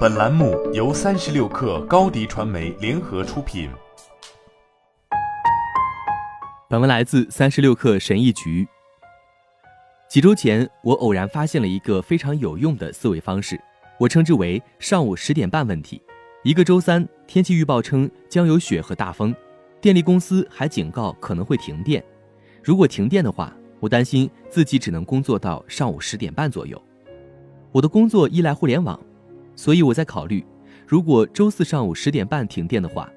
本栏目由三十六氪高低传媒联合出品。本文来自三十六氪神译局。几周前，我偶然发现了一个非常有用的思维方式，我称之为“上午十点半问题”。一个周三，天气预报称将有雪和大风，电力公司还警告可能会停电。如果停电的话，我担心自己只能工作到上午十点半左右。我的工作依赖互联网，所以我在考虑，如果周四上午十点半停电的话，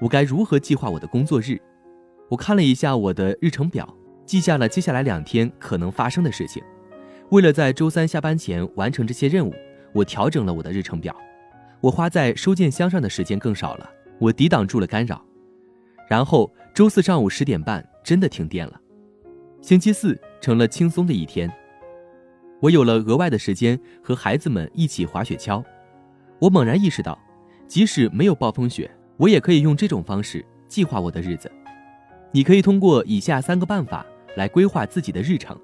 我该如何计划我的工作日？我看了一下我的日程表。记下了接下来两天可能发生的事情。为了在周三下班前完成这些任务，我调整了我的日程表。我花在收件箱上的时间更少了，我抵挡住了干扰。然后周四上午十点半真的停电了。星期四成了轻松的一天，我有了额外的时间和孩子们一起滑雪橇。我猛然意识到，即使没有暴风雪，我也可以用这种方式计划我的日子。你可以通过以下三个办法。来规划自己的日程。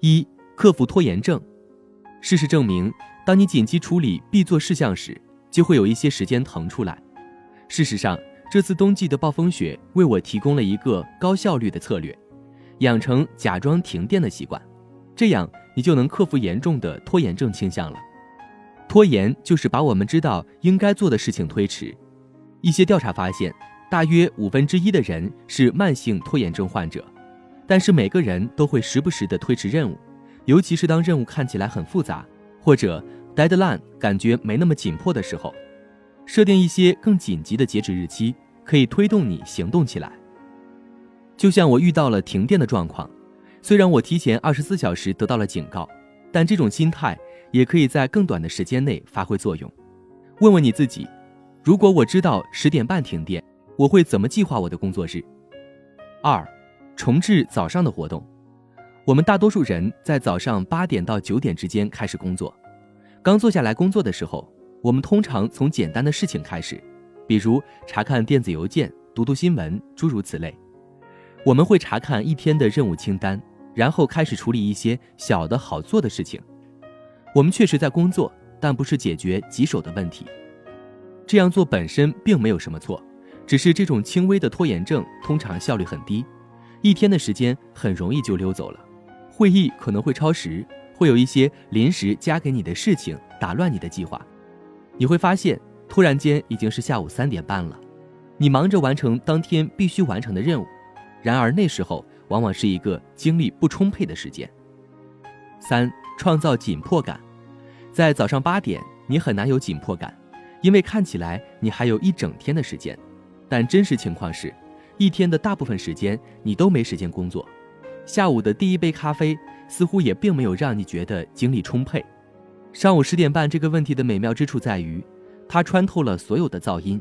一、克服拖延症。事实证明，当你紧急处理必做事项时，就会有一些时间腾出来。事实上，这次冬季的暴风雪为我提供了一个高效率的策略：养成假装停电的习惯。这样，你就能克服严重的拖延症倾向了。拖延就是把我们知道应该做的事情推迟。一些调查发现，大约五分之一的人是慢性拖延症患者。但是每个人都会时不时的推迟任务，尤其是当任务看起来很复杂，或者 deadline 感觉没那么紧迫的时候，设定一些更紧急的截止日期，可以推动你行动起来。就像我遇到了停电的状况，虽然我提前二十四小时得到了警告，但这种心态也可以在更短的时间内发挥作用。问问你自己，如果我知道十点半停电，我会怎么计划我的工作日？二。重置早上的活动，我们大多数人在早上八点到九点之间开始工作。刚坐下来工作的时候，我们通常从简单的事情开始，比如查看电子邮件、读读新闻，诸如此类。我们会查看一天的任务清单，然后开始处理一些小的好做的事情。我们确实在工作，但不是解决棘手的问题。这样做本身并没有什么错，只是这种轻微的拖延症通常效率很低。一天的时间很容易就溜走了，会议可能会超时，会有一些临时加给你的事情打乱你的计划。你会发现，突然间已经是下午三点半了，你忙着完成当天必须完成的任务，然而那时候往往是一个精力不充沛的时间。三、创造紧迫感，在早上八点，你很难有紧迫感，因为看起来你还有一整天的时间，但真实情况是。一天的大部分时间，你都没时间工作。下午的第一杯咖啡似乎也并没有让你觉得精力充沛。上午十点半这个问题的美妙之处在于，它穿透了所有的噪音。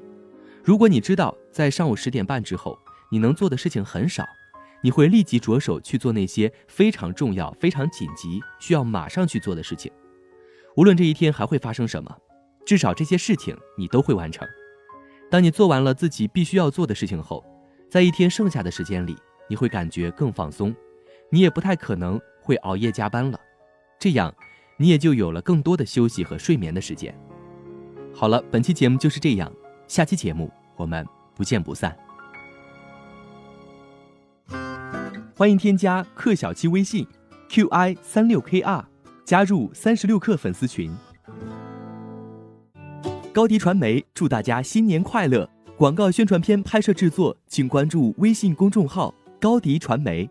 如果你知道在上午十点半之后你能做的事情很少，你会立即着手去做那些非常重要、非常紧急、需要马上去做的事情。无论这一天还会发生什么，至少这些事情你都会完成。当你做完了自己必须要做的事情后，在一天剩下的时间里，你会感觉更放松，你也不太可能会熬夜加班了，这样，你也就有了更多的休息和睡眠的时间。好了，本期节目就是这样，下期节目我们不见不散。欢迎添加克小七微信，qi 三六 kr，加入三十六克粉丝群。高迪传媒祝大家新年快乐。广告宣传片拍摄制作，请关注微信公众号“高迪传媒”。